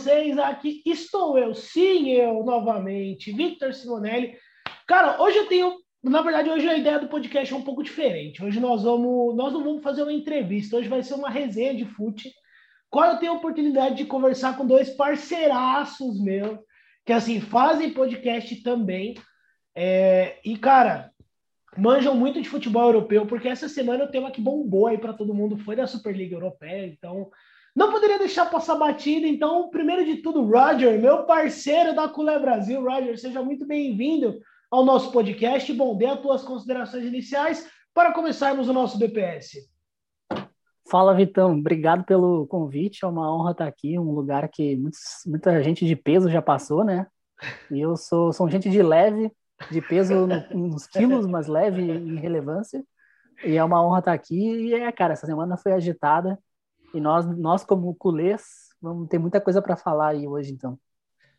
vocês? Aqui estou eu, sim, eu novamente, Victor Simonelli. Cara, hoje eu tenho, na verdade, hoje a ideia do podcast é um pouco diferente. Hoje nós vamos, nós não vamos fazer uma entrevista, hoje vai ser uma resenha de fute. Qual eu tenho a oportunidade de conversar com dois parceiraços meus, que assim fazem podcast também. É, e cara, manjam muito de futebol europeu, porque essa semana o tema que bombou aí para todo mundo foi da Superliga Europeia, então não poderia deixar passar batida. Então, primeiro de tudo, Roger, meu parceiro da Culé Brasil, Roger, seja muito bem-vindo ao nosso podcast. Bom, dê as tuas considerações iniciais para começarmos o nosso BPS. Fala, Vitão. Obrigado pelo convite. É uma honra estar aqui, um lugar que muitos, muita gente de peso já passou, né? E eu sou, sou gente de leve, de peso nos quilos, mas leve em relevância. E é uma honra estar aqui. E é, cara, essa semana foi agitada. E nós, nós como culês, vamos ter muita coisa para falar aí hoje, então.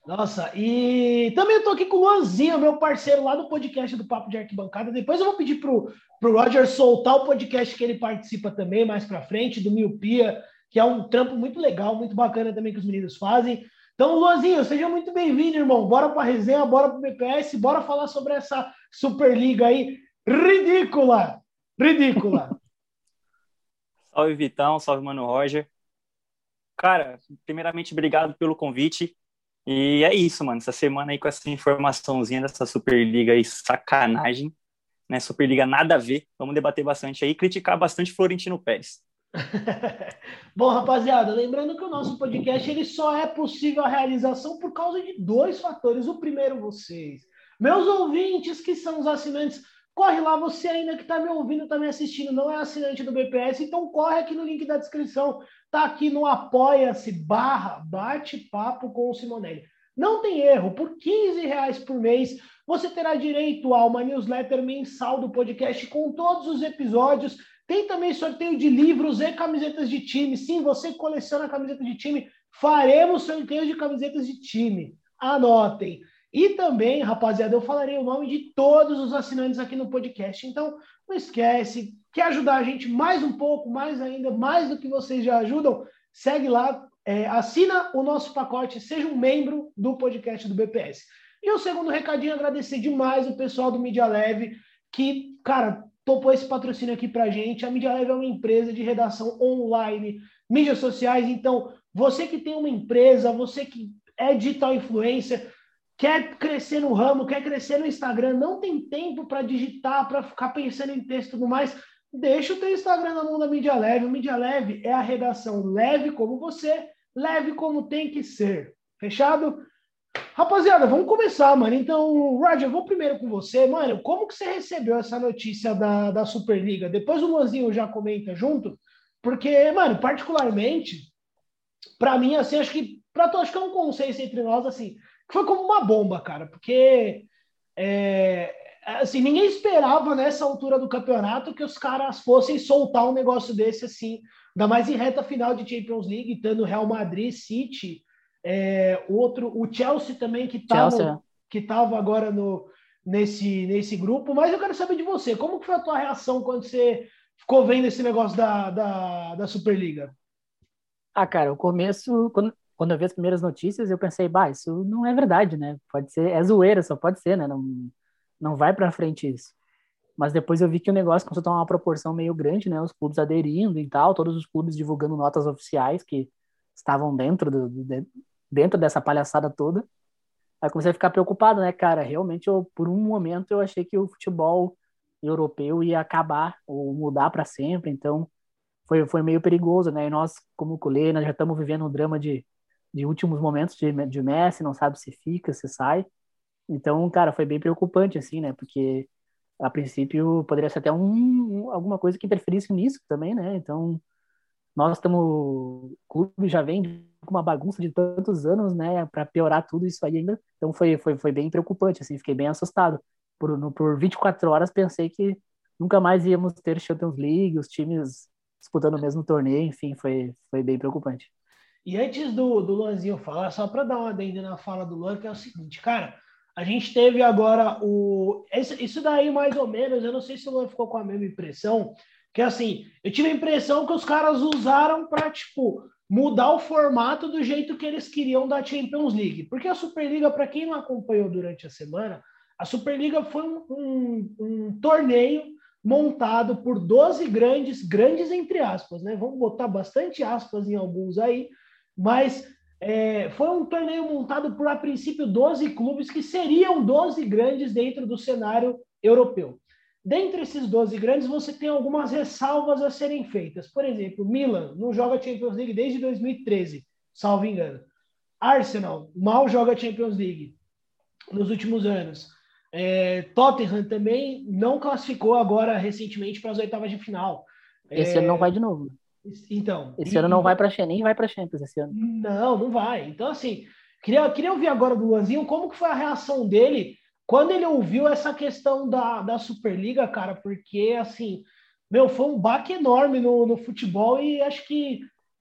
Nossa, e também estou aqui com o Luanzinho, meu parceiro lá do podcast do Papo de Arquibancada. Depois eu vou pedir pro, pro Roger soltar o podcast que ele participa também mais para frente, do Miopia, que é um trampo muito legal, muito bacana também que os meninos fazem. Então, Luanzinho, seja muito bem-vindo, irmão. Bora para a resenha, bora para o BPS, bora falar sobre essa Superliga aí ridícula, ridícula. Salve, Vitão, salve, Mano Roger. Cara, primeiramente, obrigado pelo convite. E é isso, mano. Essa semana aí com essa informaçãozinha dessa Superliga aí, sacanagem, né? Superliga nada a ver. Vamos debater bastante aí, criticar bastante Florentino Pérez. Bom, rapaziada, lembrando que o nosso podcast ele só é possível a realização por causa de dois fatores. O primeiro, vocês, meus ouvintes que são os assinantes, corre lá, você ainda que está me ouvindo, está me assistindo, não é assinante do BPS, então corre aqui no link da descrição, tá aqui no apoia-se barra bate-papo com o Simonelli. Não tem erro, por 15 reais por mês você terá direito a uma newsletter mensal do podcast com todos os episódios tem também sorteio de livros e camisetas de time. Sim, você coleciona camiseta de time, faremos sorteio de camisetas de time. Anotem. E também, rapaziada, eu falarei o nome de todos os assinantes aqui no podcast. Então, não esquece. Quer ajudar a gente mais um pouco, mais ainda, mais do que vocês já ajudam? Segue lá, é, assina o nosso pacote, seja um membro do podcast do BPS. E o segundo recadinho, agradecer demais o pessoal do Media Leve, que, cara, topou esse patrocínio aqui para gente. A Media Leve é uma empresa de redação online, mídias sociais. Então, você que tem uma empresa, você que é digital influencer, quer crescer no ramo, quer crescer no Instagram, não tem tempo para digitar, para ficar pensando em texto e tudo mais, deixa o teu Instagram na mão da Mídia Leve. O Mídia Leve é a redação leve como você, leve como tem que ser. Fechado? Rapaziada, vamos começar, mano. Então, Roger, vou primeiro com você. Mano, como que você recebeu essa notícia da, da Superliga? Depois o Luanzinho já comenta junto, porque, mano, particularmente, para mim, assim, acho que, pra tu, acho que é um consenso entre nós, assim, que foi como uma bomba, cara, porque, é, assim, ninguém esperava nessa altura do campeonato que os caras fossem soltar um negócio desse, assim, ainda mais em reta final de Champions League, tendo Real Madrid, City é, outro, o Chelsea também, que estava é. que tava agora no, nesse, nesse grupo. Mas eu quero saber de você, como que foi a tua reação quando você ficou vendo esse negócio da, da, da Superliga? Ah, cara, o começo, quando, quando eu vi as primeiras notícias, eu pensei, bah, isso não é verdade, né? Pode ser, é zoeira, só pode ser, né? Não, não vai para frente isso. Mas depois eu vi que o negócio começou a tomar uma proporção meio grande, né? Os clubes aderindo e tal, todos os clubes divulgando notas oficiais que estavam dentro do, do, dentro dessa palhaçada toda. Aí comecei a ficar preocupado, né, cara? Realmente, eu, por um momento, eu achei que o futebol europeu ia acabar ou mudar para sempre. Então, foi, foi meio perigoso, né? E nós, como colê, nós já estamos vivendo um drama de, de últimos momentos de, de Messi, não sabe se fica, se sai. Então, cara, foi bem preocupante, assim, né? Porque, a princípio, poderia ser até um, alguma coisa que interferisse nisso também, né? Então, nós estamos. O clube já vem com uma bagunça de tantos anos, né, para piorar tudo isso aí ainda. Então foi, foi, foi bem preocupante, assim, fiquei bem assustado. Por, no, por 24 horas pensei que nunca mais íamos ter Champions League, os times disputando o mesmo torneio, enfim, foi, foi bem preocupante. E antes do, do Luanzinho falar, só para dar uma adenda na fala do Luan, que é o seguinte, cara, a gente teve agora o. Isso daí, mais ou menos, eu não sei se o Luan ficou com a mesma impressão, que assim, eu tive a impressão que os caras usaram para, tipo, mudar o formato do jeito que eles queriam da Champions League. Porque a Superliga, para quem não acompanhou durante a semana, a Superliga foi um, um, um, torneio montado por 12 grandes, grandes entre aspas, né? Vamos botar bastante aspas em alguns aí, mas é, foi um torneio montado por, a princípio, 12 clubes que seriam 12 grandes dentro do cenário europeu. Dentre esses 12 grandes, você tem algumas ressalvas a serem feitas. Por exemplo, Milan não joga Champions League desde 2013, salvo engano. Arsenal mal joga Champions League nos últimos anos. É, Tottenham também não classificou agora recentemente para as oitavas de final. Esse é, ano não vai de novo. Então. Esse e, ano não vai para nem vai para Champions esse ano. Não, não vai. Então assim, queria, queria ouvir agora do Luanzinho como que foi a reação dele quando ele ouviu essa questão da, da Superliga, cara, porque assim, meu, foi um baque enorme no, no futebol e acho que,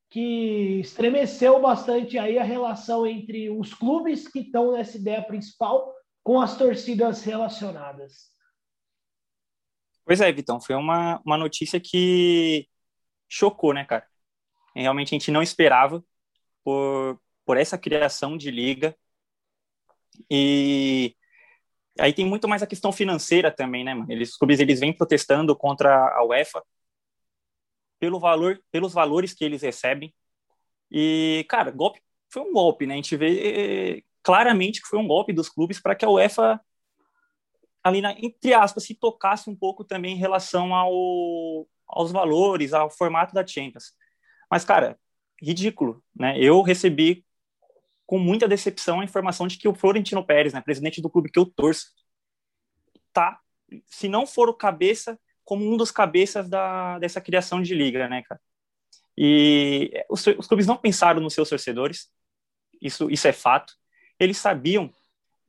que estremeceu bastante aí a relação entre os clubes que estão nessa ideia principal com as torcidas relacionadas. Pois é, Vitão, foi uma, uma notícia que chocou, né, cara? Realmente a gente não esperava por, por essa criação de liga. E Aí tem muito mais a questão financeira também, né, mano? Eles, os clubes eles vêm protestando contra a UEFA pelo valor, pelos valores que eles recebem. E, cara, golpe foi um golpe, né? A gente vê eh, claramente que foi um golpe dos clubes para que a UEFA ali na, entre aspas se tocasse um pouco também em relação ao, aos valores, ao formato da Champions. Mas, cara, ridículo, né? Eu recebi com muita decepção a informação de que o Florentino Pérez, né, presidente do clube que eu torço, tá, se não for o cabeça, como um dos cabeças da, dessa criação de liga, né, cara? E os, os clubes não pensaram nos seus torcedores, isso, isso é fato. Eles sabiam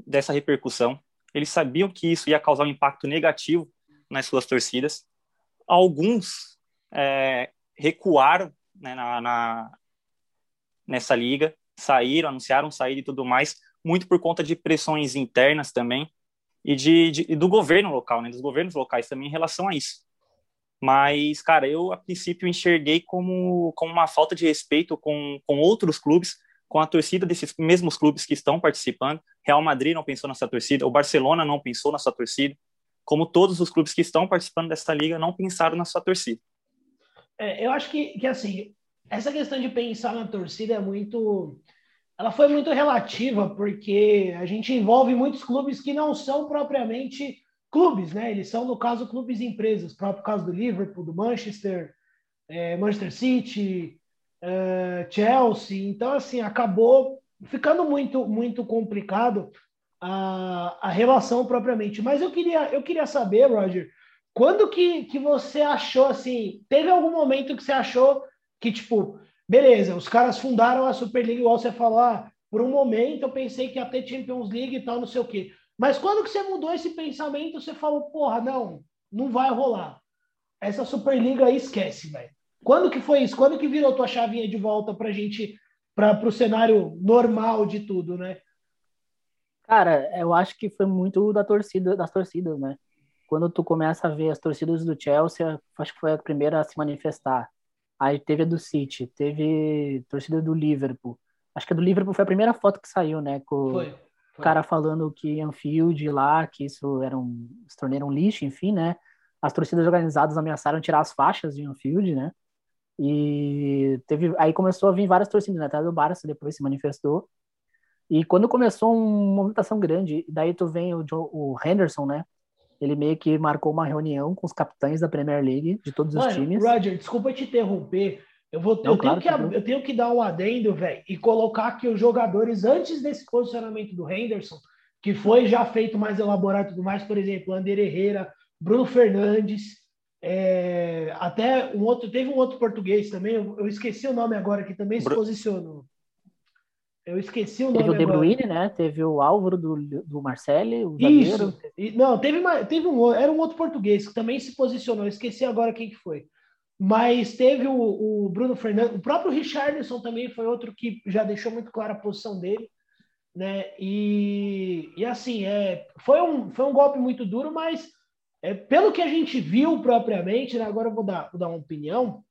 dessa repercussão, eles sabiam que isso ia causar um impacto negativo nas suas torcidas. Alguns é, recuaram né, na, na, nessa liga, saíram, anunciaram sair e tudo mais, muito por conta de pressões internas também e de, de do governo local, né, dos governos locais também em relação a isso. Mas, cara, eu a princípio enxerguei como, como uma falta de respeito com, com outros clubes, com a torcida desses mesmos clubes que estão participando. Real Madrid não pensou nessa torcida, o Barcelona não pensou na sua torcida, como todos os clubes que estão participando dessa liga não pensaram na sua torcida. É, eu acho que, que, assim, essa questão de pensar na torcida é muito. Ela foi muito relativa, porque a gente envolve muitos clubes que não são propriamente clubes, né? Eles são, no caso, clubes empresas, próprio caso do Liverpool, do Manchester, é, Manchester City, é, Chelsea. Então, assim, acabou ficando muito, muito complicado a, a relação propriamente. Mas eu queria, eu queria saber, Roger, quando que, que você achou assim? Teve algum momento que você achou que, tipo, beleza, os caras fundaram a Superliga, igual você falou, ah, por um momento eu pensei que ia ter Champions League e tal, não sei o quê. Mas quando que você mudou esse pensamento, você falou, porra, não, não vai rolar. Essa Superliga aí esquece, velho. Quando que foi isso? Quando que virou tua chavinha de volta pra gente, para o cenário normal de tudo, né? Cara, eu acho que foi muito da torcida, das torcidas, né? Quando tu começa a ver as torcidas do Chelsea, acho que foi a primeira a se manifestar. Aí teve a do City, teve torcida do Liverpool. Acho que a do Liverpool foi a primeira foto que saiu, né? Com foi, foi. o cara falando que Anfield lá, que isso era um, se tornou um lixo, enfim, né? As torcidas organizadas ameaçaram tirar as faixas de Anfield, né? E teve, aí começou a vir várias torcidas, né? Até do Barça depois se manifestou. E quando começou uma movimentação grande, daí tu vem o, o Henderson, né? ele meio que marcou uma reunião com os capitães da Premier League de todos Mano, os times. Roger, desculpa te interromper. Eu, vou, Não, eu, claro tenho que, eu tenho que dar um adendo, velho, e colocar que os jogadores, antes desse posicionamento do Henderson, que foi já feito mais elaborado e tudo mais, por exemplo, Ander Herrera, Bruno Fernandes, é, até um outro, teve um outro português também, eu, eu, esqueci o nome agora, que também se posicionou. Eu esqueci o nome. Teve o De Bruyne, agora. né? Teve o Álvaro do, do Marcelli, o Isso. Não, teve, uma, teve um era um outro português que também se posicionou. Eu esqueci agora quem que foi. Mas teve o, o Bruno Fernandes, o próprio Richardson também foi outro que já deixou muito clara a posição dele, né? E, e assim, é, foi, um, foi um golpe muito duro, mas é, pelo que a gente viu propriamente, né, agora eu vou dar, vou dar uma opinião,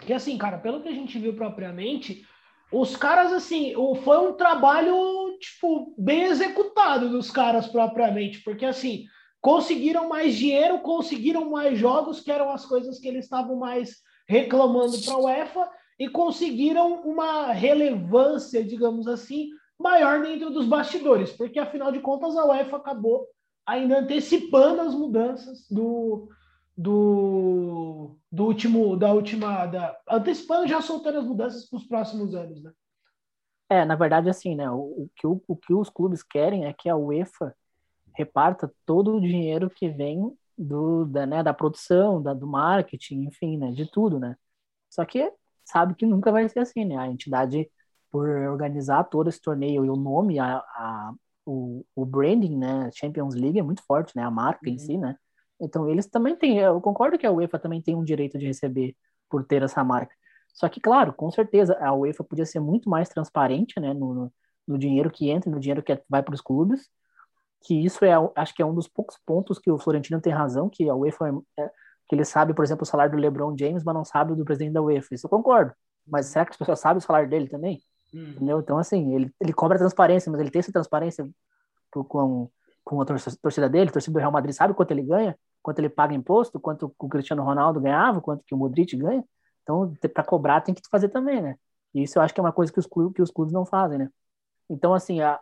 Que assim, cara, pelo que a gente viu propriamente, os caras, assim, foi um trabalho, tipo, bem executado dos caras propriamente, porque assim, conseguiram mais dinheiro, conseguiram mais jogos, que eram as coisas que eles estavam mais reclamando para a UEFA, e conseguiram uma relevância, digamos assim, maior dentro dos bastidores, porque afinal de contas a UEFA acabou ainda antecipando as mudanças do, do, do último, da última, da, antecipando já soltando as mudanças para os próximos anos, né? É, na verdade, assim, né? O, o, que, o, o que os clubes querem é que a UEFA reparta todo o dinheiro que vem do, da, né, da produção, da, do marketing, enfim, né, de tudo, né? Só que sabe que nunca vai ser assim, né? A entidade, por organizar todo esse torneio e o nome, a, a o, o branding, né, Champions League é muito forte, né, a marca uhum. em si, né, então eles também têm, eu concordo que a UEFA também tem um direito de receber por ter essa marca, só que, claro, com certeza, a UEFA podia ser muito mais transparente, né, no, no dinheiro que entra, no dinheiro que vai para os clubes, que isso é, acho que é um dos poucos pontos que o Florentino tem razão, que a UEFA, é, é, que ele sabe, por exemplo, o salário do LeBron James, mas não sabe do presidente da UEFA, isso eu concordo, mas será que as pessoas sabem o salário dele também? Hum. Entendeu? Então, assim, ele, ele cobra transparência, mas ele tem essa transparência com, com a torcida dele, a torcida do Real Madrid sabe quanto ele ganha, quanto ele paga imposto, quanto o Cristiano Ronaldo ganhava, quanto que o Modric ganha. Então, para cobrar tem que fazer também, né? E isso eu acho que é uma coisa que os clubes, que os clubes não fazem, né? Então, assim, a,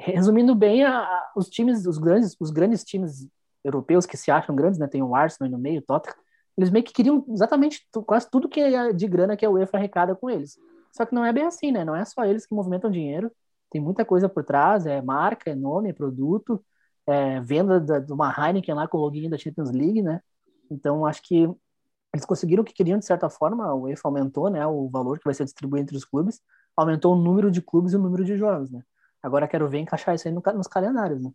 resumindo bem, a, a, os times, os grandes, os grandes times europeus que se acham grandes, né? Tem o Arsenal no meio, o Tottenham, eles meio que queriam exatamente quase tudo que é de grana que a UEFA arrecada com eles. Só que não é bem assim, né? Não é só eles que movimentam dinheiro. Tem muita coisa por trás, é marca, é nome, é produto, é venda da, de uma Heineken lá com o login da Champions League, né? Então, acho que eles conseguiram o que queriam de certa forma, o UEFA aumentou, né, o valor que vai ser distribuído entre os clubes, aumentou o número de clubes e o número de jogos, né? Agora quero ver encaixar isso aí no, nos calendários, né?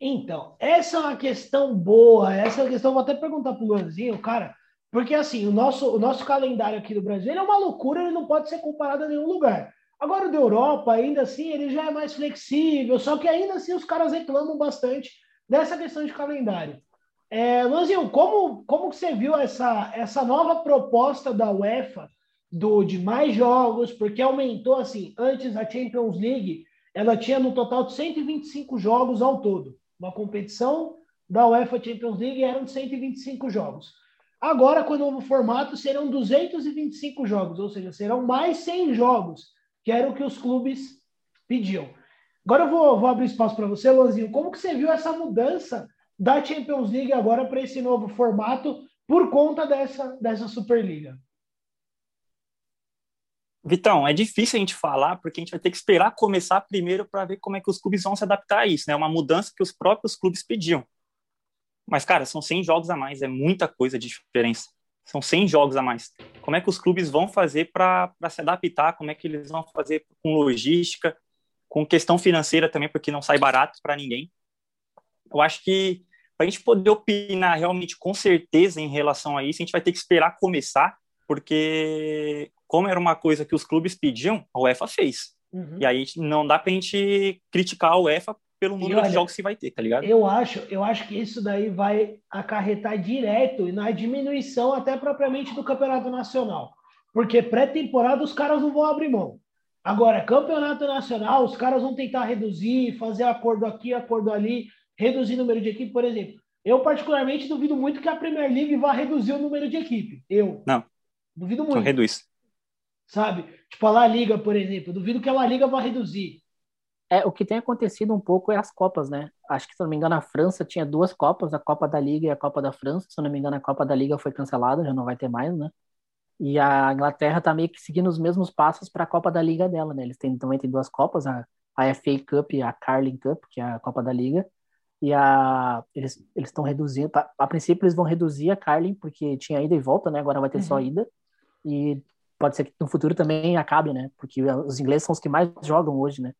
Então, essa é uma questão boa, essa é uma questão, vou até perguntar pro Luanzinho, cara, porque assim, o nosso, o nosso calendário aqui do Brasil é uma loucura, ele não pode ser comparado a nenhum lugar. Agora o da Europa, ainda assim, ele já é mais flexível, só que ainda assim os caras reclamam bastante dessa questão de calendário. É, Luanzinho, como, como você viu essa, essa nova proposta da UEFA do, de mais jogos? Porque aumentou, assim, antes a Champions League, ela tinha no total de 125 jogos ao todo. Uma competição da UEFA Champions League eram 125 jogos. Agora, com o novo formato, serão 225 jogos, ou seja, serão mais 100 jogos, que era o que os clubes pediam. Agora eu vou, vou abrir espaço para você, Luanzinho. Como que você viu essa mudança da Champions League agora para esse novo formato por conta dessa, dessa Superliga? Vitão, é difícil a gente falar porque a gente vai ter que esperar começar primeiro para ver como é que os clubes vão se adaptar a isso, né? É uma mudança que os próprios clubes pediam. Mas, cara, são 100 jogos a mais, é muita coisa de diferença. São 100 jogos a mais. Como é que os clubes vão fazer para se adaptar? Como é que eles vão fazer com logística, com questão financeira também, porque não sai barato para ninguém? Eu acho que para a gente poder opinar realmente com certeza em relação a isso, a gente vai ter que esperar começar, porque como era uma coisa que os clubes pediam, a UEFA fez. Uhum. E aí não dá para a gente criticar a UEFA pelo número olha, de jogos que vai ter, tá ligado? Eu acho, eu acho que isso daí vai acarretar direto na diminuição até propriamente do campeonato nacional. Porque pré-temporada os caras não vão abrir mão. Agora, campeonato nacional, os caras vão tentar reduzir, fazer acordo aqui, acordo ali, reduzir o número de equipe, por exemplo. Eu, particularmente, duvido muito que a Premier League vá reduzir o número de equipe. Eu. Não. Duvido muito. Só reduz. Sabe? Tipo, a La Liga, por exemplo. Duvido que a La Liga vá reduzir. É, o que tem acontecido um pouco é as Copas, né? Acho que, se não me engano, a França tinha duas Copas, a Copa da Liga e a Copa da França. Se não me engano, a Copa da Liga foi cancelada, já não vai ter mais, né? E a Inglaterra tá meio que seguindo os mesmos passos para a Copa da Liga dela, né? Eles têm, também tem duas Copas, a, a FA Cup e a Carling Cup, que é a Copa da Liga. E a, eles estão reduzindo, a, a, princípio eles vão reduzir a Carling, porque tinha ida e volta, né? Agora vai ter uhum. só ida. E pode ser que no futuro também acabe, né? Porque os ingleses são os que mais jogam hoje, né?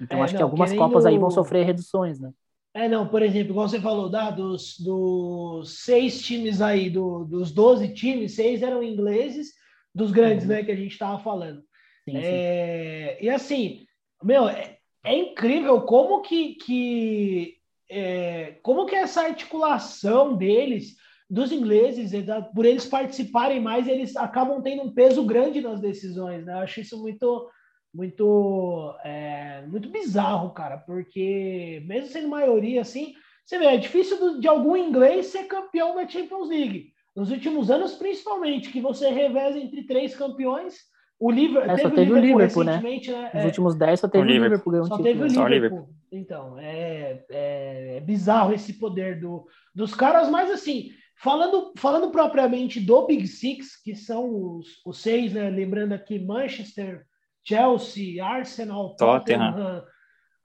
Então é, acho não, que algumas Copas aí vão sofrer reduções, né? É, não, por exemplo, igual você falou, da, dos, dos seis times aí, do, dos 12 times, seis eram ingleses, dos grandes, uhum. né, que a gente estava falando. Sim, é, sim. E assim, meu, é, é, incrível como que, que é, como que essa articulação deles dos ingleses, por eles participarem mais, eles acabam tendo um peso grande nas decisões, né? Eu acho isso muito, muito, é, muito bizarro, cara, porque mesmo sendo maioria assim, você vê, é difícil de algum inglês ser campeão da Champions League. Nos últimos anos, principalmente, que você reveza entre três campeões. O Liverpool, é, só teve, o Liverpool, né? né? Nos é, últimos dez só teve o Liverpool, Liverpool Só teve o Liverpool. Então, é, é, é, bizarro esse poder do, dos caras, mas assim, falando, falando propriamente do Big Six, que são os, os seis, né? Lembrando aqui Manchester, Chelsea, Arsenal, Tottenham, Tottenham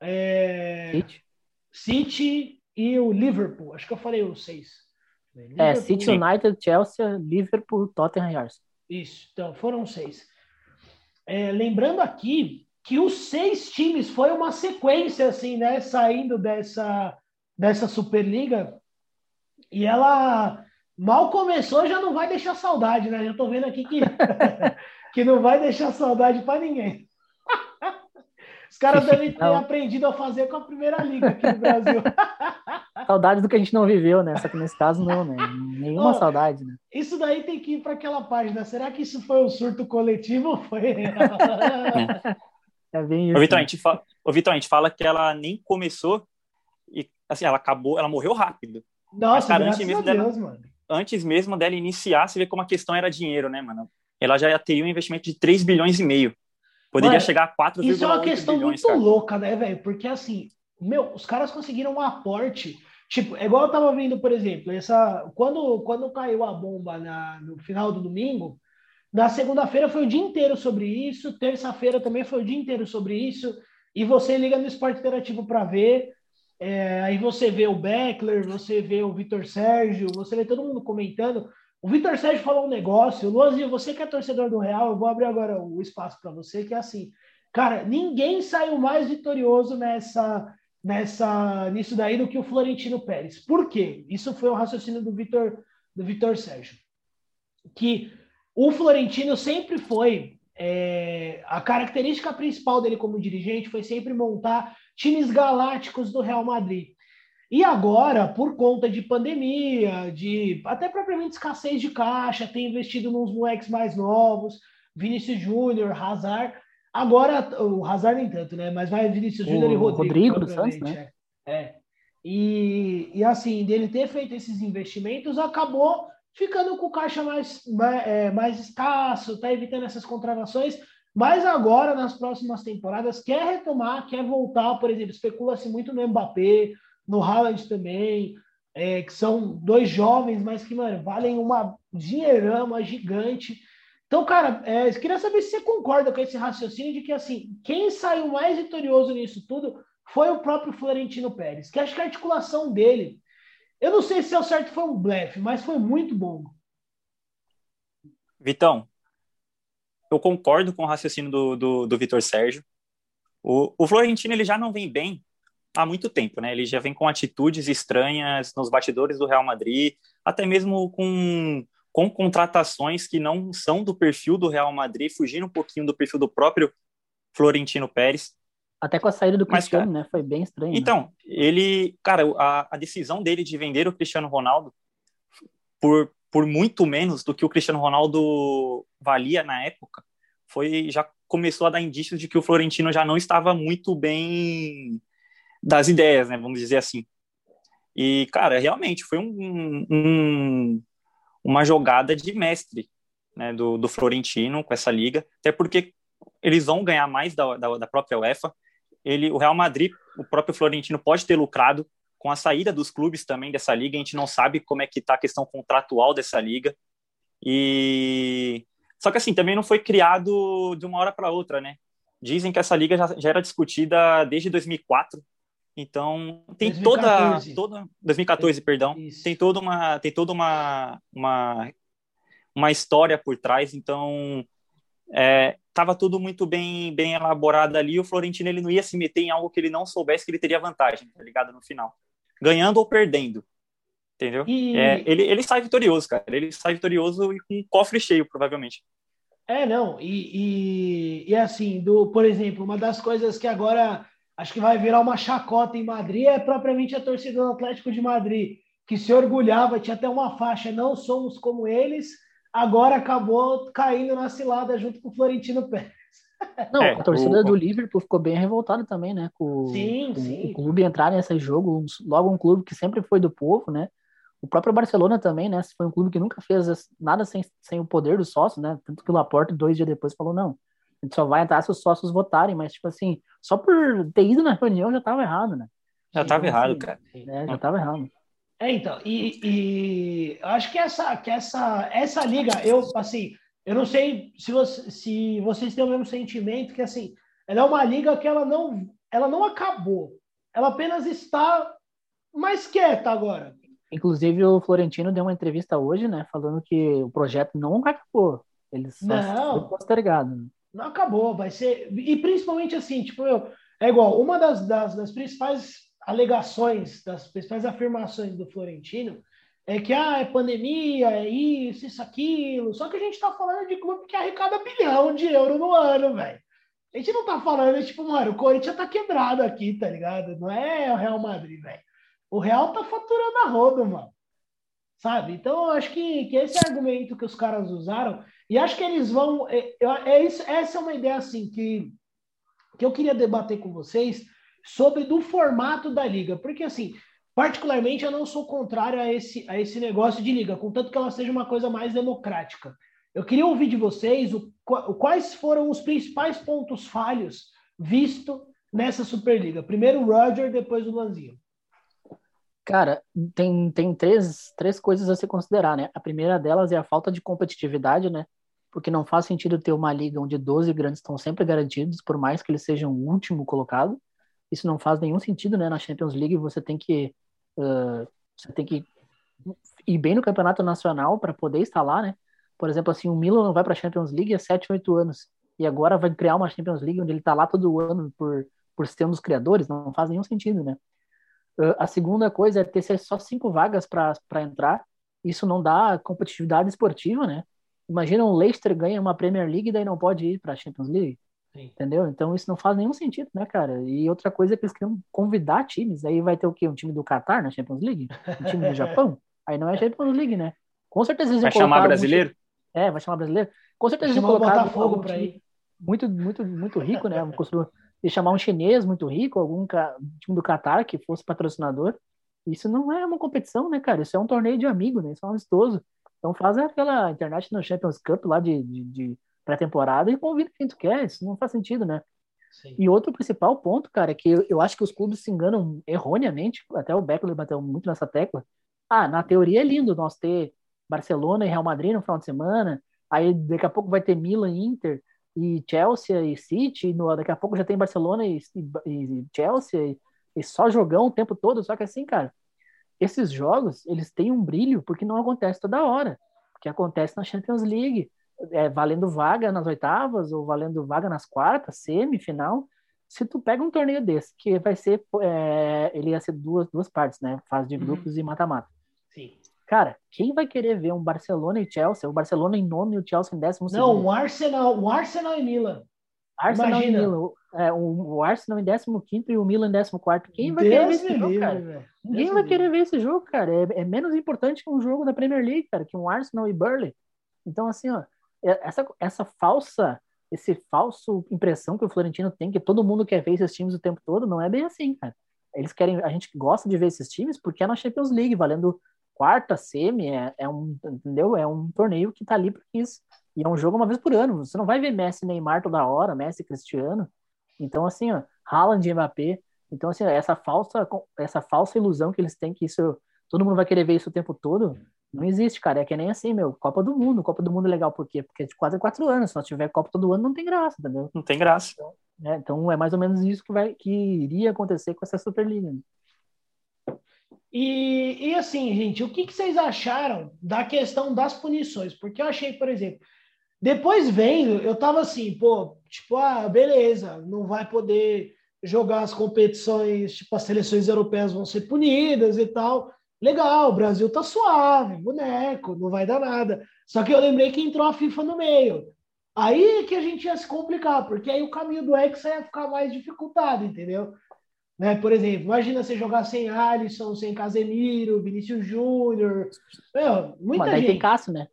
é, City. City e o Liverpool. Acho que eu falei os seis. Liverpool, é, City, United, Chelsea, Liverpool, Tottenham e Arsenal. Isso, então foram seis. É, lembrando aqui que os seis times foi uma sequência, assim, né? Saindo dessa, dessa Superliga. E ela mal começou, já não vai deixar saudade, né? Já tô vendo aqui que, que não vai deixar saudade para ninguém. Os caras devem ter não. aprendido a fazer com a primeira liga aqui no Brasil. saudade do que a gente não viveu, né? Só que nesse caso não, né? Nenhuma oh, saudade, né? Isso daí tem que ir para aquela página. Será que isso foi um surto coletivo ou foi? é bem isso. Ô, Vitor, né? a gente fala, ô, Vitor, a gente fala que ela nem começou e assim, ela acabou, ela morreu rápido. Nossa, Mas, cara, antes mesmo Deus, dela, mano. Antes mesmo dela iniciar, você vê como a questão era dinheiro, né, mano? Ela já teria um investimento de 3 bilhões e meio. Poderia Mano, chegar a 4,8 bilhões. Isso é uma questão bilhões, muito cara. louca, né, velho? Porque assim, meu, os caras conseguiram um aporte. Tipo, é igual eu tava vendo, por exemplo, essa quando quando caiu a bomba na, no final do domingo, na segunda-feira foi o dia inteiro sobre isso, terça-feira também foi o dia inteiro sobre isso, e você liga no esporte interativo para ver. É, aí você vê o Beckler, você vê o Vitor Sérgio, você vê todo mundo comentando. O Vitor Sérgio falou um negócio, Luanzinho, você que é torcedor do Real, eu vou abrir agora o espaço para você, que é assim, cara, ninguém saiu mais vitorioso nessa, nessa, nisso daí do que o Florentino Pérez. Por quê? Isso foi o raciocínio do Vitor do Vitor Sérgio. Que o Florentino sempre foi é, a característica principal dele como dirigente foi sempre montar times galácticos do Real Madrid. E agora, por conta de pandemia, de até propriamente escassez de caixa, tem investido nos moleques mais novos, Vinícius Júnior, Hazard. Agora, o Hazard nem tanto, né? Mas vai Vinícius Júnior e Rodrigo. Rodrigo do Santos, né? É. é. E, e assim, dele ter feito esses investimentos, acabou ficando com o caixa mais, mais, é, mais escasso, tá evitando essas contratações. Mas agora, nas próximas temporadas, quer retomar, quer voltar, por exemplo, especula-se muito no Mbappé, no Haaland também, é, que são dois jovens, mas que, mano, valem uma dinheirama gigante. Então, cara, é, queria saber se você concorda com esse raciocínio de que, assim, quem saiu mais vitorioso nisso tudo foi o próprio Florentino Pérez, que acho que a articulação dele, eu não sei se é o certo foi um blefe, mas foi muito bom. Vitão, eu concordo com o raciocínio do, do, do Vitor Sérgio. O, o Florentino ele já não vem bem há muito tempo, né? Ele já vem com atitudes estranhas nos bastidores do Real Madrid, até mesmo com, com contratações que não são do perfil do Real Madrid, fugindo um pouquinho do perfil do próprio Florentino Pérez. Até com a saída do Cristiano, Mas, cara, né? Foi bem estranho. Né? Então, né? ele, cara, a, a decisão dele de vender o Cristiano Ronaldo por, por muito menos do que o Cristiano Ronaldo valia na época, foi já começou a dar indícios de que o Florentino já não estava muito bem das ideias, né? Vamos dizer assim. E, cara, realmente foi um, um, uma jogada de mestre né, do, do, Florentino com essa liga, até porque eles vão ganhar mais da, da, da, própria UEFA. Ele, o Real Madrid, o próprio Florentino pode ter lucrado com a saída dos clubes também dessa liga. A gente não sabe como é que está a questão contratual dessa liga. E só que assim também não foi criado de uma hora para outra, né? Dizem que essa liga já, já era discutida desde 2004 então, tem 2014. toda toda 2014, perdão. Isso. Tem toda uma tem toda uma uma uma história por trás, então é, tava tudo muito bem bem elaborado ali, o Florentino ele não ia se meter em algo que ele não soubesse que ele teria vantagem, tá ligado no final. Ganhando ou perdendo. Entendeu? E... É, ele, ele sai vitorioso, cara. Ele sai vitorioso e com um cofre cheio, provavelmente. É, não. E, e, e assim, do, por exemplo, uma das coisas que agora acho que vai virar uma chacota em Madrid, é propriamente a torcida do Atlético de Madrid. que se orgulhava, tinha até uma faixa, não somos como eles, agora acabou caindo na cilada junto com o Florentino Pérez. Não, é, a torcida o... do Liverpool ficou bem revoltada também, né? Com, sim, com sim. o clube entrar nesse jogo, logo um clube que sempre foi do povo, né? O próprio Barcelona também, né? Foi um clube que nunca fez nada sem, sem o poder do sócio, né? Tanto que o Laporte, dois dias depois, falou: não, gente só vai entrar se os sócios votarem, mas, tipo assim, só por ter ido na reunião já tava errado, né? Já tava então, errado, assim, cara. É, já tava errado. É, então, e, e acho que essa, que essa, essa liga, eu, assim, eu não sei se, você, se vocês têm o mesmo sentimento, que assim, ela é uma liga que ela não, ela não acabou. Ela apenas está mais quieta agora. Inclusive, o Florentino deu uma entrevista hoje, né? Falando que o projeto não acabou. Ele só não, foi postergado. Não acabou, vai ser. E principalmente assim, tipo, eu, é igual, uma das, das, das principais alegações, das principais afirmações do Florentino é que ah, é pandemia, é isso, isso, aquilo. Só que a gente está falando de clube que arrecada bilhão de euro no ano, velho. A gente não tá falando, tipo, mano, o Corinthians tá quebrado aqui, tá ligado? Não é o Real Madrid, velho. O Real tá faturando a roda, mano. Sabe? Então, eu acho que, que esse argumento que os caras usaram, e acho que eles vão. É, é isso, essa é uma ideia, assim, que, que eu queria debater com vocês sobre do formato da liga. Porque, assim, Particularmente, eu não sou contrário a esse, a esse negócio de liga, contanto que ela seja uma coisa mais democrática. Eu queria ouvir de vocês o, quais foram os principais pontos falhos visto nessa Superliga. Primeiro o Roger, depois o Lanzinho. Cara, tem, tem três, três coisas a se considerar, né? A primeira delas é a falta de competitividade, né? Porque não faz sentido ter uma liga onde 12 grandes estão sempre garantidos, por mais que eles sejam o último colocado. Isso não faz nenhum sentido, né? Na Champions League você tem que uh, você tem que ir bem no campeonato nacional para poder estar lá, né? Por exemplo, assim, o Milan não vai para a Champions League há 7, 8 anos e agora vai criar uma Champions League onde ele está lá todo ano por, por ser um dos criadores, não faz nenhum sentido, né? Uh, a segunda coisa é ter só cinco vagas para entrar, isso não dá competitividade esportiva, né? Imagina um Leicester ganha uma Premier League e daí não pode ir para a Champions League. Sim. Entendeu? Então isso não faz nenhum sentido, né, cara? E outra coisa é que eles queriam convidar times. Aí vai ter o quê? Um time do Qatar na Champions League? Um time do Japão? Aí não é Champions League, né? Com certeza eles Vai chamar brasileiro? Time... É, vai chamar brasileiro. Com certeza eles vão colocar fogo para ir. Muito, muito, muito rico, né? E chamar um chinês muito rico, algum time do Qatar que fosse patrocinador. Isso não é uma competição, né, cara? Isso é um torneio de amigo, né? Isso é um amistoso. Então faz aquela International Champions Cup lá de, de, de pré-temporada e convida quem tu quer. Isso não faz sentido, né? Sim. E outro principal ponto, cara, é que eu, eu, acho que os clubes se enganam erroneamente, até o Beckler bateu muito nessa tecla. Ah, na teoria é lindo nós ter Barcelona e Real Madrid no final de semana, aí daqui a pouco vai ter Milan, Inter e Chelsea e City, no, daqui a pouco já tem Barcelona e, e, e Chelsea e, e, só jogão o tempo todo, só que assim, cara, esses jogos, eles têm um brilho porque não acontece toda hora, porque acontece na Champions League, é, valendo vaga nas oitavas ou valendo vaga nas quartas, semifinal. Se tu pega um torneio desse, que vai ser, é, ele ia ser duas, duas partes, né? Fase de uhum. grupos uhum. e mata-mata. Sim. Cara, quem vai querer ver um Barcelona e Chelsea? O Barcelona em nono e o Chelsea em décimo Não, segundo? um Arsenal, um Arsenal e Milan. Arsenal Imagina. e Milan. É, o, o Arsenal em 15 e o Milan em 14. Quem vai Deus querer ver esse jogo, livre, cara? Véio. Ninguém Deus vai querer ver esse jogo, cara. É, é, menos importante que um jogo da Premier League, cara, que um Arsenal e Burley. Então, assim, ó, é, essa, essa falsa esse falso impressão que o Florentino tem que todo mundo quer ver esses times o tempo todo, não é bem assim, cara. Eles querem, a gente gosta de ver esses times porque é na Champions League, valendo quarta, semi, é, é um, entendeu? É um torneio que tá ali para isso. E é um jogo uma vez por ano. Você não vai ver Messi, Neymar toda hora, Messi, Cristiano. Então assim, ó, Haaland, Mbappé. Então assim, essa falsa essa falsa ilusão que eles têm que isso todo mundo vai querer ver isso o tempo todo, não existe, cara. É que nem assim, meu. Copa do Mundo. Copa do Mundo é legal por quê? Porque é de 4 em 4 anos. Se nós tiver Copa todo ano, não tem graça, entendeu? Não tem graça. Então é, então é mais ou menos isso que, vai, que iria acontecer com essa Superliga. E, e assim, gente, o que, que vocês acharam da questão das punições? Porque eu achei, por exemplo, depois vendo, eu tava assim, pô, tipo, ah, beleza, não vai poder jogar as competições, tipo, as seleções europeias vão ser punidas e tal. Legal, o Brasil tá suave, boneco, não vai dar nada. Só que eu lembrei que entrou a FIFA no meio. Aí que a gente ia se complicar, porque aí o caminho do Hexa ia ficar mais dificultado, entendeu? Né? Por exemplo, imagina você jogar sem Alisson, sem Casemiro, Vinícius Júnior. Muita Mas gente. tem Cássio, né?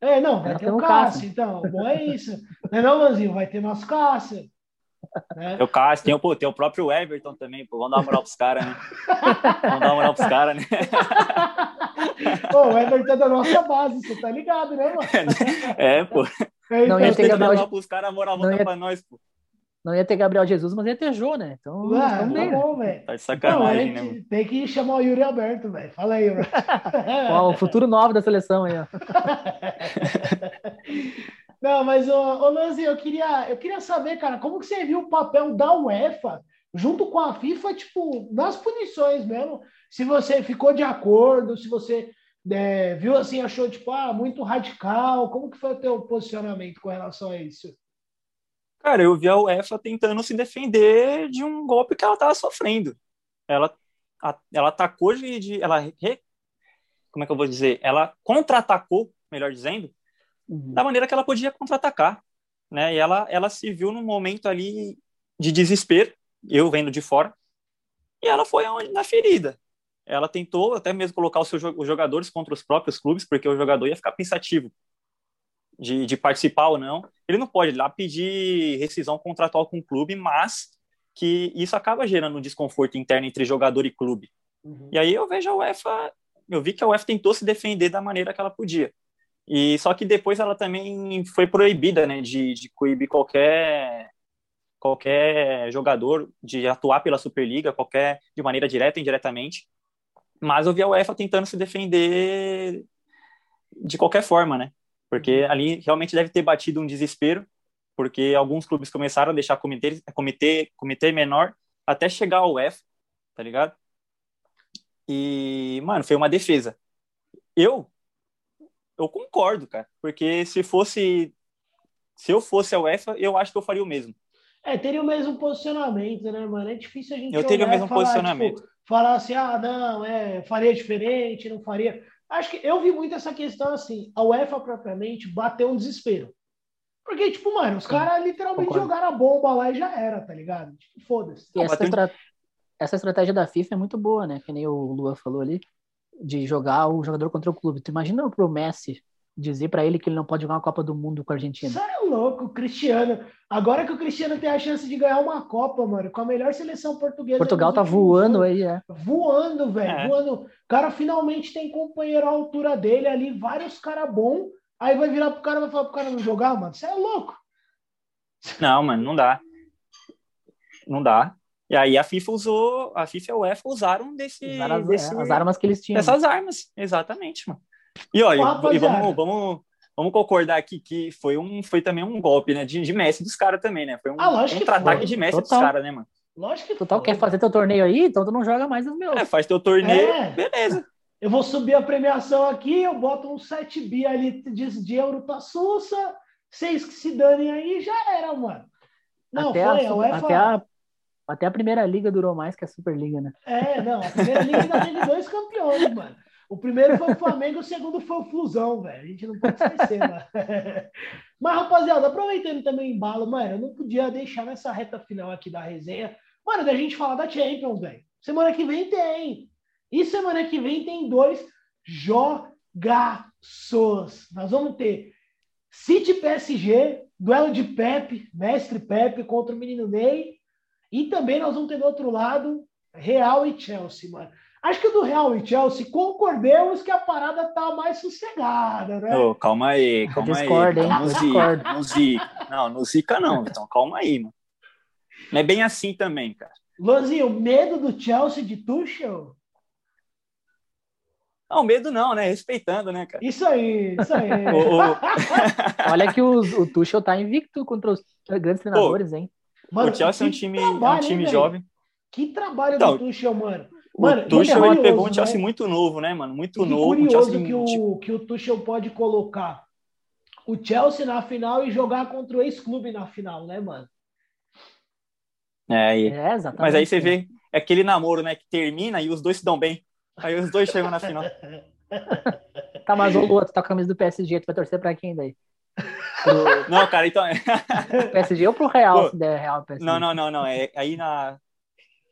É, não, vai ter o um Cássio, Cássio. então. Bom, é isso. Não é não, Lanzinho? Vai ter nosso Cássio. Né? Tem o Cássio, tem o, pô, tem o próprio Everton também, pô. Vamos dar uma moral pros caras, né? Vamos dar uma moral pros caras, né? Pô, o Everton é da nossa base, você tá ligado, né, mano? É, pô. É, Não então, ia ter Tem que dar moral pros caras, a moral não volta ia- pra nós, pô. Não ia ter Gabriel Jesus, mas ia ter Jô, né? Então, Ah, estamos tá bem, né? bom, velho. Tá de Não, a sacanagem, né, gente mano? tem que chamar o Yuri Alberto, velho. Fala aí. Ó, o futuro novo da seleção aí, ó. Não, mas, ô, ô Lanzi, eu queria, eu queria saber, cara, como que você viu o papel da UEFA junto com a FIFA, tipo, nas punições mesmo? Se você ficou de acordo, se você é, viu assim, achou, tipo, ah, muito radical, como que foi o teu posicionamento com relação a isso? Cara, eu vi a UEFA tentando se defender de um golpe que ela tava sofrendo. Ela, a- ela atacou de, de- ela re- como é que eu vou dizer? Ela contra-atacou, melhor dizendo, Uhum. da maneira que ela podia contra-atacar, né? E ela, ela se viu num momento ali de desespero, eu vendo de fora, e ela foi aonde? na ferida. Ela tentou até mesmo colocar os seus os jogadores contra os próprios clubes, porque o jogador ia ficar pensativo de, de participar ou não. Ele não pode ir lá pedir rescisão contratual com o clube, mas que isso acaba gerando um desconforto interno entre jogador e clube. E aí eu vejo a UEFA, eu vi que a UEFA tentou se defender da maneira que ela podia. E só que depois ela também foi proibida, né, de, de coibir qualquer qualquer jogador de atuar pela Superliga, qualquer de maneira direta ou indiretamente. Mas eu vi a UEFA tentando se defender de qualquer forma, né? Porque ali realmente deve ter batido um desespero, porque alguns clubes começaram a deixar cometer cometer cometer menor até chegar ao UEFA, tá ligado? E, mano, foi uma defesa. Eu eu concordo, cara, porque se fosse se eu fosse a UEFA, eu acho que eu faria o mesmo. É, teria o mesmo posicionamento, né, mano? É difícil a gente Eu teria o mesmo falar, posicionamento. tipo, falar assim, ah, não, é, faria diferente, não faria. Acho que eu vi muito essa questão assim, a UEFA propriamente bateu um desespero. Porque, tipo, mano, os caras literalmente concordo. jogaram a bomba lá e já era, tá ligado? Tipo, foda-se. E essa, bateu- estra- essa estratégia da FIFA é muito boa, né? Que nem o Lua falou ali, de jogar o jogador contra o clube. Tu imagina pro Messi dizer pra ele que ele não pode jogar uma Copa do Mundo com a Argentina. Isso é louco, Cristiano. Agora que o Cristiano tem a chance de ganhar uma Copa, mano, com a melhor seleção portuguesa. Portugal tá voando anos. aí, é. Voando, velho, É. voando. O cara finalmente tem companheiro à altura dele ali, vários caras bons. Aí vai virar pro cara e vai falar pro cara não jogar, mano. Você é louco. Não, mano, não dá. Não dá. E aí a FIFA usou, a FIFA e a UEFA usaram desse, Usaram as, desse é, as armas que eles tinham. dessas armas, exatamente, mano. E olha, e vamos, vamos, vamos concordar aqui que foi um, foi também um golpe, né, de, de Messi dos caras também, né? Foi um Ah, contra-ataque de Messi Total. dos caras, né, mano? Lógico que Total, foi. quer fazer teu torneio aí? Então tu não joga mais os meus. É, faz teu torneio, É. beleza. Eu vou subir a premiação aqui, eu boto um 7 bi ali de, de euro pra Sussa. Vocês que se danem aí, já era, mano. Não, até, foi, a, a UEFA... até, a, até a primeira liga durou mais que a Superliga, né? É, não, a primeira liga ainda teve dois campeões, mano. O primeiro foi o Flamengo, o segundo foi o Flusão, velho. A gente não pode esquecer, mano. Mas, rapaziada, aproveitando também o embalo, mano, eu não podia deixar nessa reta final aqui da resenha, mano, da gente falar da Champions, velho. Semana que vem tem. E semana que vem tem dois jogaços. Nós vamos ter City PSG, duelo de Pepe, mestre Pepe contra o menino Ney. E também nós vamos ter do outro lado Real e Chelsea, mano. Acho que do Real e Chelsea concordemos que a parada tá mais sossegada, né? Ô, calma aí, calma discordo, aí. hein? Não zica, discordo. não zica. Não, não zica não, então calma aí, mano. Não é bem assim também, cara. Luanzinho, medo do Chelsea de Tuchel? Não, medo não, né? Respeitando, né, cara? Isso aí, isso aí. Olha que os- o Tuchel tá invicto contra os grandes treinadores, hein? Mano, o Chelsea é um time, é um trabalho, hein, time velho? jovem. Que trabalho Então, do Tuchel, mano. O Mano, e Tuchel curioso, ele pegou um né? Chelsea muito novo, né, mano? Muito E novo. um curioso Chelsea, que, o, que o Tuchel pode colocar o Chelsea na final e jogar contra o ex-clube na final, né, mano? É, e- É, exatamente. mas aí você vê é aquele namoro, né, que termina e os dois se dão bem. Aí os dois chegam na final. Tá, mas o tu tá com a camisa do PSG, tu vai torcer pra quem daí? Pro Não, cara, então. PSG ou pro Real, Pô, se der Real PSG? Não, não, não, não. É, aí na.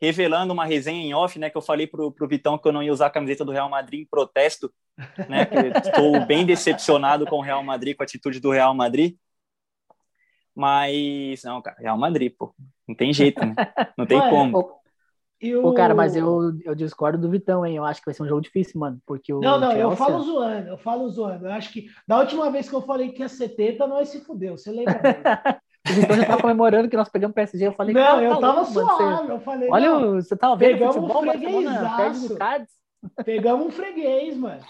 Revelando uma resenha em off, né? Que eu falei pro, pro Vitão que eu não ia usar a camiseta do Real Madrid em protesto, né? Que estou bem decepcionado com o Real Madrid, com a atitude do Real Madrid. Mas, não, cara, Real Madrid, pô. Não tem jeito, né? Não tem como. O... Pô, cara, mas eu, eu discordo do Vitão, hein? Eu acho que vai ser um jogo difícil, mano. Porque o não, não, Chelsea... eu falo zoando, eu falo zoando. Eu acho que da última vez que eu falei que ia ser teta, nós se fudeu. Você lembra? o Vitão já tava comemorando que nós pegamos PSG. Eu falei, não, eu tá tava louco, suave. Você... Eu falei, olha, não, você tava vendo pegamos futebol, um freguesaço. Pegamos um freguês, mano.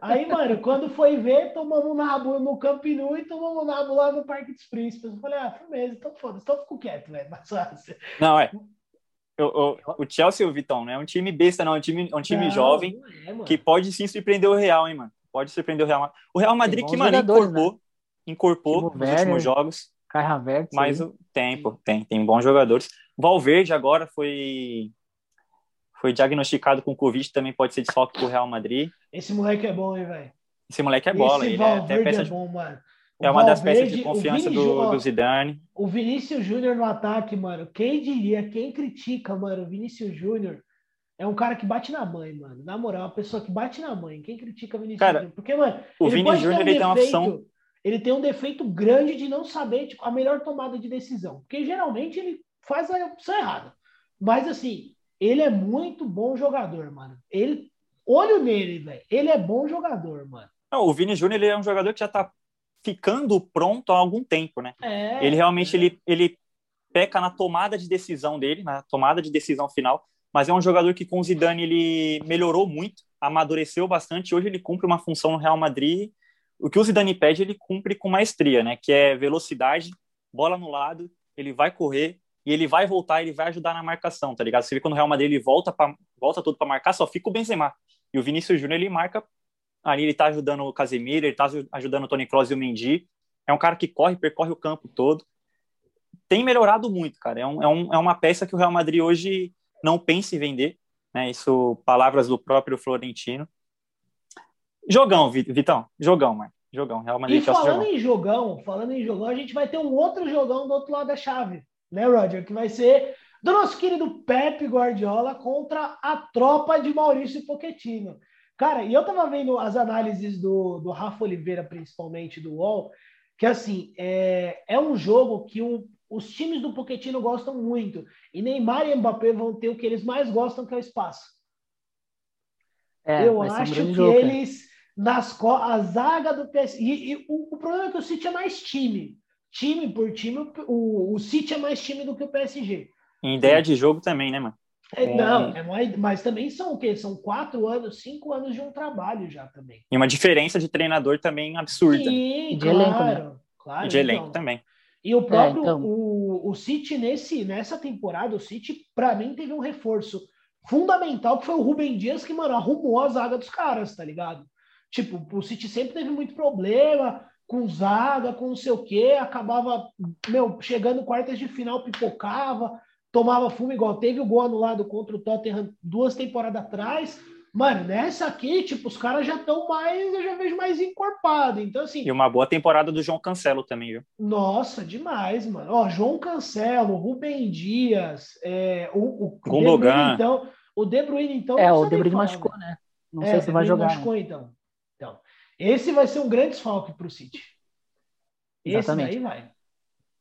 Aí, mano, quando foi ver, tomamos um nabo no Camp Nou e tomamos um nabo lá no Parque dos Príncipes. Eu falei, ah, firmeza, então foda-se, então fico quieto, velho. Não, é. O, o, o Chelsea, o Vitão, não é um time besta, não. É um time, é um time não, jovem é, que pode sim surpreender o Real, hein, mano. Pode surpreender o Real. O Real Madrid que, mano, incorporou, né? incorporou nos últimos jogos. Kai Havertz. Mas o tempo, tem, tem bons jogadores. Valverde agora foi foi diagnosticado com Covid, também pode ser desfalque pro Real Madrid. Esse moleque é bom, hein, velho? Esse moleque é bola. Esse ele Valverde é, peça é bom, mano. é uma Valverde, das peças de confiança do, do Zidane. O Vinícius Júnior no ataque, mano. Quem diria, quem critica, mano, o Vinícius Júnior é um cara que bate na mãe, mano. Na moral, uma pessoa que bate na mãe. Quem critica o Vinícius cara, Júnior? Porque, mano, o Vinícius Júnior um ele tem uma opção. Ele tem um defeito grande de não saber tipo, a melhor tomada de decisão. Porque geralmente ele faz a opção errada. Mas assim, ele é muito bom jogador, mano. Ele, olho nele, velho. Ele é bom jogador, mano. Não, o Vini Júnior ele é um jogador que já tá ficando pronto há algum tempo, né? É, ele realmente é. ele, ele peca na tomada de decisão dele, na tomada de decisão final, mas é um jogador que com o Zidane ele melhorou muito, amadureceu bastante. Hoje ele cumpre uma função no Real Madrid. O que o Zidane pede, ele cumpre com maestria, né? Que é velocidade, bola no lado, ele vai correr, e ele vai voltar, ele vai ajudar na marcação, tá ligado? Você vê quando o Real Madrid ele volta, pra, volta todo para marcar, só fica o Benzema. E o Vinícius Júnior ele marca ali, ele tá ajudando o Casemiro, ele tá ajudando o Toni Kroos e o Mendy. É um cara que corre, percorre o campo todo. Tem melhorado muito, cara. É, um, é, um, é uma peça que o Real Madrid hoje não pensa em vender, né? Isso, palavras do próprio Florentino. Jogão, Vitão. Jogão, mano. Jogão. Real Madrid e falando jogão. em jogão, falando em jogão, a gente vai ter um outro jogão do outro lado da chave né, Roger? Que vai ser do nosso querido Pepe Guardiola contra a tropa de Maurício Pochettino. Cara, e eu tava vendo as análises do, do Rafa Oliveira, principalmente do UOL, que assim, é, é um jogo que o, os times do Pochettino gostam muito. E Neymar e Mbappé vão ter o que eles mais gostam, que é o espaço. É, eu acho que jogo, eles, nas a zaga do PS. E, e o, o, problema é que o City é mais time time por time, o, o City é mais time do que o PSG. Em ideia de jogo também, né, mano? É, não, é mais, mas também são o quê? São quatro anos, cinco anos de um trabalho já também. E uma diferença de treinador também absurda. Sim, de claro, elenco, né? claro. De elenco então. também. E o próprio, é, então... o, o City nesse, nessa temporada, o City, para mim, teve um reforço fundamental, que foi o Rubem Dias, que, mano, arrumou a zaga dos caras, tá ligado? Tipo, o City sempre teve muito problema, com zaga, com não sei o quê, acabava, meu, chegando quartas de final, pipocava, tomava fumo igual teve o gol anulado contra o Tottenham duas temporadas atrás. Mano, nessa aqui, tipo, os caras já estão mais, eu já vejo mais encorpado. Então, assim. E uma boa temporada do João Cancelo também, viu? Nossa, demais, mano. Ó, João Cancelo, Rubem Dias, é, o, o Gundogan. De Bruyne, então. O De Bruyne, então. É, o De Bruyne machucou, né? Não é, sei se vai jogar. Machucou, né? então. Esse vai ser um grande desfalque para o City. Exatamente. Esse aí vai.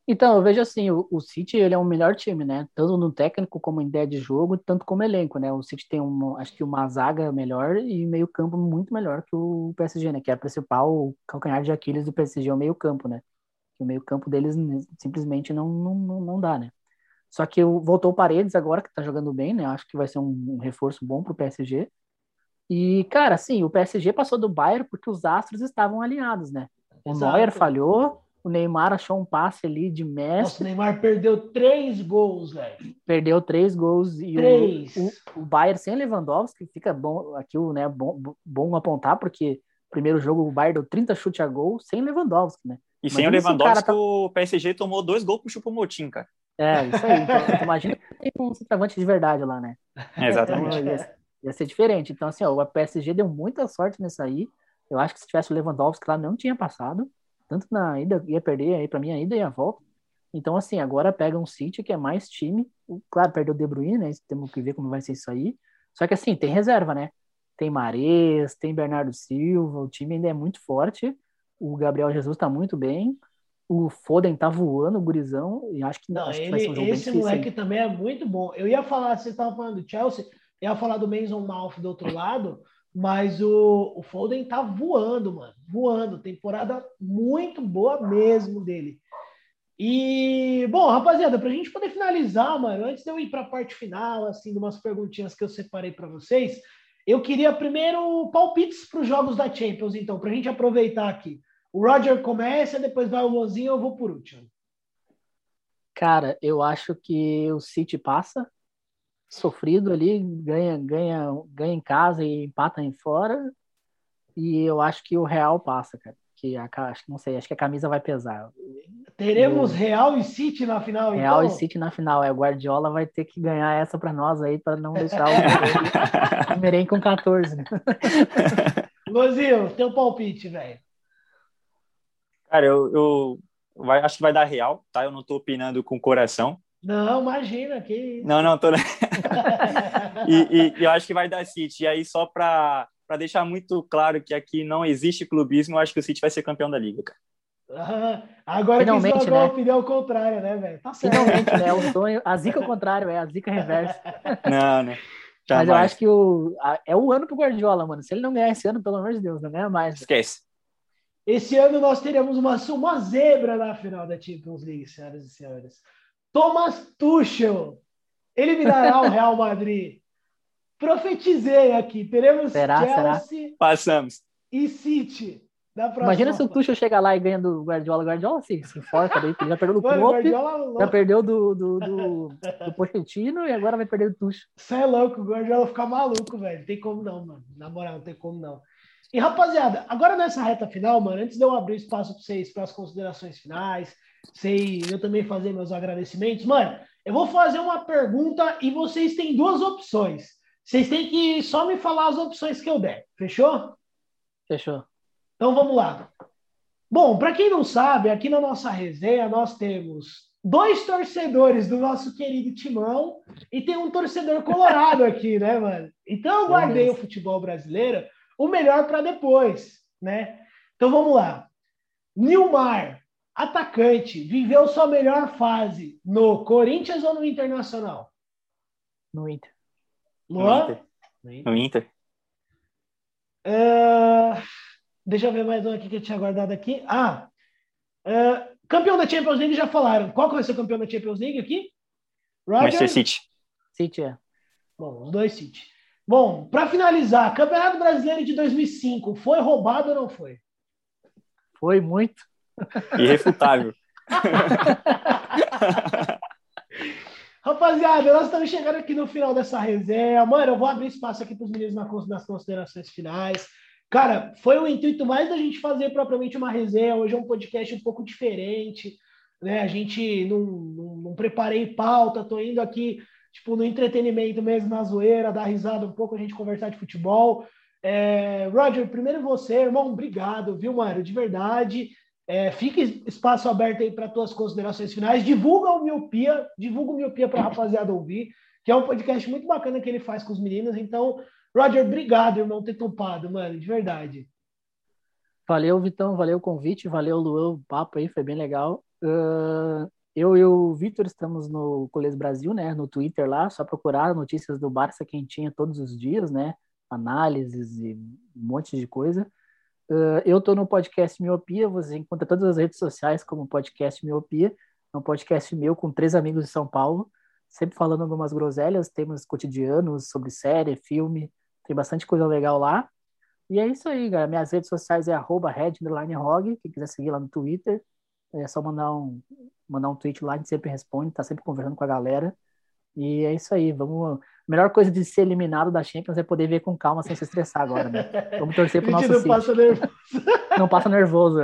Então, eu vejo assim, o, o City ele é o melhor time, né? Tanto no técnico como em ideia de jogo, tanto como elenco, né? O City tem uma, acho que uma zaga melhor e meio campo muito melhor que o PSG, né? Que é a principal calcanhar de Aquiles do PSG, é o meio campo, né? o meio campo deles simplesmente não, não, não dá, né? Só que voltou o Paredes agora, que tá jogando bem, né? Acho que vai ser um, um reforço bom pro PSG. E, cara, assim, o PSG passou do Bayern porque os astros estavam alinhados, né? O Exato. Neuer falhou, o Neymar achou um passe ali de mestre. Nossa, o Neymar perdeu três gols, velho. Perdeu três gols. E três. O, o, o Bayern sem Lewandowski, fica bom aqui, né, bom, bom apontar, porque primeiro jogo o Bayern deu 30 chutes a gol sem Lewandowski, né? E imagina sem o Lewandowski, tá... o PSG tomou dois gols pro Chupomotim, cara. É, isso aí. Então, imagina que tem um centroavante de verdade lá, né? É, exatamente. Então, ia ser diferente. Então, assim, ó, o PSG deu muita sorte nisso aí. Eu acho que se tivesse o Lewandowski lá, não tinha passado. Tanto na ida, ia perder aí para mim a ida e a volta. Então, assim, agora pega um City que é mais time. claro, perdeu o De Bruyne, né? Temos que ver como vai ser isso aí. Só que assim, tem reserva, né? Tem Mares, tem Bernardo Silva, o time ainda é muito forte. O Gabriel Jesus tá muito bem. O Foden tá voando, o gurizão, e acho que não. Acho ele, que vai ser um jogo esse moleque também é muito bom. Eu ia falar, você estava falando do Chelsea, ia falar do Mason Mouth do outro lado, mas o, o Foden tá voando, mano. Voando. Temporada muito boa mesmo dele. E, bom, rapaziada, para a gente poder finalizar, mano, antes de eu ir para a parte final, assim, de umas perguntinhas que eu separei para vocês, eu queria primeiro palpites para os jogos da Champions, então, para a gente aproveitar aqui. O Roger começa, depois vai o Lozinho, eu vou por último. Cara, eu acho que o City passa, sofrido ali, ganha, ganha, ganha em casa e empata em fora. E eu acho que o Real passa, cara. Que a, acho, não sei, acho que a camisa vai pesar. Teremos Real e City na final, Real então? e City na final. É, o Guardiola vai ter que ganhar essa para nós aí, para não deixar o Meren com 14. Né? Lozinho, teu palpite, velho. Cara, eu, eu vai, acho que vai dar Real, tá? Eu não tô opinando com o coração. Não, imagina, que. Não, não, tô... e, e, eu acho que vai dar City. E aí, só para deixar muito claro que aqui não existe clubismo, eu acho que o City vai ser campeão da Liga, cara. Ah, agora Finalmente, que né? a opinião contrária, né, velho? Tá Finalmente, né? O sonho, a zica ao contrário, é a zica reversa. Não, não. Mas eu acho que o, a, é o ano pro Guardiola, mano. Se ele não ganhar esse ano, pelo amor de Deus, não ganha mais. Esquece. Esse ano nós teremos uma, uma zebra na final da Champions League, senhoras e senhores. Thomas Tuchel eliminará o Real Madrid. Profetizei aqui. Teremos será, Chelsea será? Passamos. e City. Imagina se o Tuchel chegar lá e ganha do Guardiola. Guardiola se, se enforca daí, já perdeu do Klopp, já perdeu do, do, do, do Pochettino e agora vai perder do Tuchel. Você é louco, o Guardiola ficar maluco, velho. Não tem como não, mano. Na moral, não tem como não. E rapaziada, agora nessa reta final, mano, antes de eu abrir espaço para vocês para as considerações finais, sei eu também fazer meus agradecimentos, mano, eu vou fazer uma pergunta e vocês têm duas opções. Vocês têm que só me falar as opções que eu der. Fechou? Fechou. Então vamos lá. Bom, para quem não sabe, aqui na nossa resenha nós temos dois torcedores do nosso querido Timão e tem um torcedor colorado aqui, né, mano? Então eu guardei o futebol brasileiro o melhor para depois, né? Então vamos lá. Nilmar, atacante, viveu sua melhor fase no Corinthians ou no Internacional? No Inter. Luan? No Inter. No Inter. Uh, deixa eu ver mais um aqui que eu tinha guardado aqui. Ah, uh, campeão da Champions League já falaram. Qual que vai ser o campeão da Champions League aqui? Roger? Manchester City. City, é. Bom, os dois City. Bom, para finalizar, Campeonato Brasileiro de 2005, foi roubado ou não foi? Foi muito. Irrefutável. Rapaziada, nós estamos chegando aqui no final dessa resenha. Mano, eu vou abrir espaço aqui para os meninos nas considerações finais. Cara, foi o intuito mais da gente fazer propriamente uma resenha. Hoje é um podcast um pouco diferente. Né? A gente não, não, não preparei pauta, tô indo aqui tipo, no entretenimento mesmo, na zoeira, dar risada um pouco, a gente conversar de futebol. É, Roger, primeiro você, irmão, obrigado, viu, Mário? De verdade. É, fique espaço aberto aí para tuas considerações finais. Divulga o Miopia, divulga o Miopia para a rapaziada ouvir, que é um podcast muito bacana que ele faz com os meninos. Então, Roger, obrigado, irmão, ter topado, mano, de verdade. Valeu, Vitão, valeu o convite, valeu, Luan, o papo aí, foi bem legal. Uh, eu e o Vitor estamos no Colês Brasil, né? No Twitter lá, só procurar notícias do Barça quentinha todos os dias, né? Análises e um monte de coisa. Uh, eu estou no podcast Miopia, você encontra todas as redes sociais como podcast Miopia. É um podcast meu com três amigos de São Paulo, sempre falando algumas groselhas, temas cotidianos sobre série, filme, tem bastante coisa legal lá. E é isso aí, galera. Minhas redes sociais é arroba red, quem quiser seguir lá no Twitter. É só mandar um, mandar um tweet lá, a gente sempre responde, tá sempre conversando com a galera. E é isso aí, vamos. A melhor coisa de ser eliminado da Champions é poder ver com calma sem se estressar agora, né? Vamos torcer pro nosso não passa nervoso. Não passa nervoso.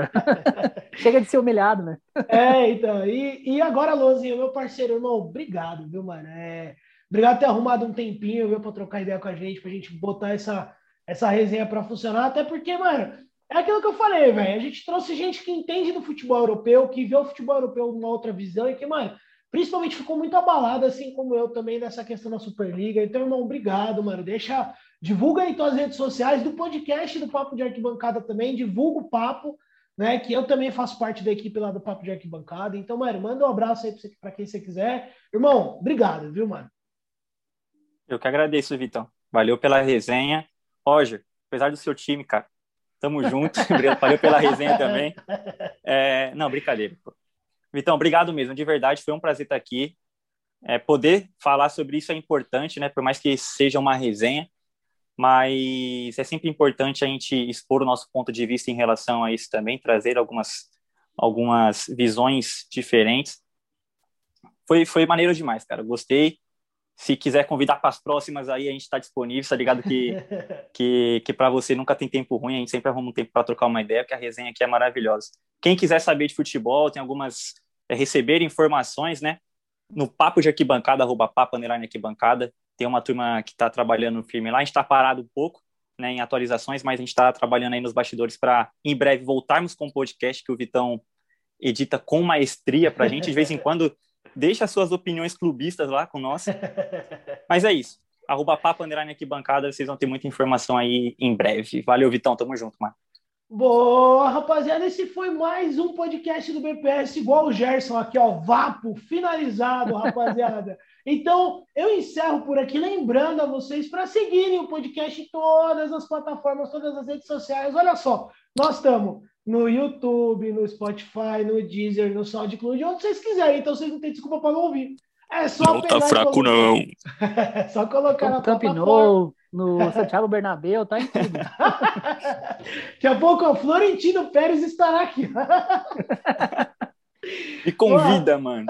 Chega de ser humilhado, né? É, então. E, e agora, Lozinho, meu parceiro, irmão, obrigado, viu, mano? É, obrigado por ter arrumado um tempinho, viu, pra trocar ideia com a gente, pra gente botar essa, essa resenha pra funcionar. Até porque, mano, é aquilo que eu falei, velho. A gente trouxe gente que entende do futebol europeu, que vê o futebol europeu numa outra visão e que, mano, principalmente ficou muito abalado, assim como eu também, nessa questão da Superliga. Então, irmão, obrigado, mano. Deixa, divulga aí tuas redes sociais, do podcast do Papo de Arquibancada também, divulga o papo, né? Que eu também faço parte da equipe lá do Papo de Arquibancada. Então, mano, manda um abraço aí para quem você quiser. Irmão, obrigado, viu, mano? Eu que agradeço, Vitão. Valeu pela resenha. Roger, apesar do seu time, cara, tamo junto. Valeu pela resenha também. É... Não, brincadeira. Pô. Vitão, obrigado mesmo, de verdade, foi um prazer estar aqui. É, poder falar sobre isso é importante, né? Por mais que seja uma resenha, mas é sempre importante a gente expor o nosso ponto de vista em relação a isso também, trazer algumas, algumas visões diferentes. Foi, foi maneiro demais, cara. Gostei. Se quiser convidar para as próximas aí, a gente está disponível, tá ligado? Que, que, que para você nunca tem tempo ruim, a gente sempre arruma um tempo para trocar uma ideia, porque a resenha aqui é maravilhosa. Quem quiser saber de futebol, tem algumas é, receber informações, né? No papo de arquibancada, arroba papo, underline arquibancada, tem uma turma que está trabalhando firme lá, a gente está parado um pouco, né, em atualizações, mas a gente está trabalhando aí nos bastidores para, em breve, voltarmos com o podcast que o Vitão edita com maestria para a gente, de vez em quando deixa suas opiniões clubistas lá com nós. Mas é isso. Arroba papo, underline arquibancada, vocês vão ter muita informação aí em breve. Valeu, Vitão, tamo junto, mano. Boa, rapaziada, esse foi mais um podcast do BPS, igual o Gerson aqui, ó, vapo, finalizado, rapaziada. Então, eu encerro por aqui, lembrando a vocês para seguirem o podcast em todas as plataformas, todas as redes sociais. Olha só, nós estamos no YouTube, no Spotify, no Deezer, no SoundCloud, onde vocês quiserem, então vocês não têm desculpa para não ouvir. É só não tá fraco, não. é só colocar no Camp Nou, no Santiago Bernabéu, tá em tudo. Daqui a pouco o Florentino Pérez estará aqui. Me convida, mano.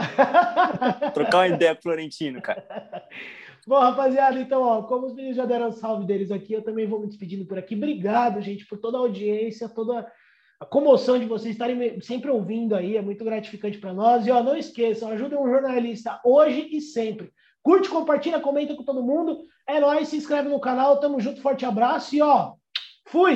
Trocar uma ideia com Florentino, cara. Bom, rapaziada, então, ó, como os meninos já deram salve deles aqui, eu também vou me despedindo por aqui. Obrigado, gente, por toda a audiência, toda a comoção de vocês estarem sempre ouvindo aí, é muito gratificante para nós. E ó, não esqueçam, ajudem um jornalista hoje e sempre. Curte, compartilha, comenta com todo mundo. É nóis, se inscreve no canal. Tamo junto, forte abraço e ó, fui!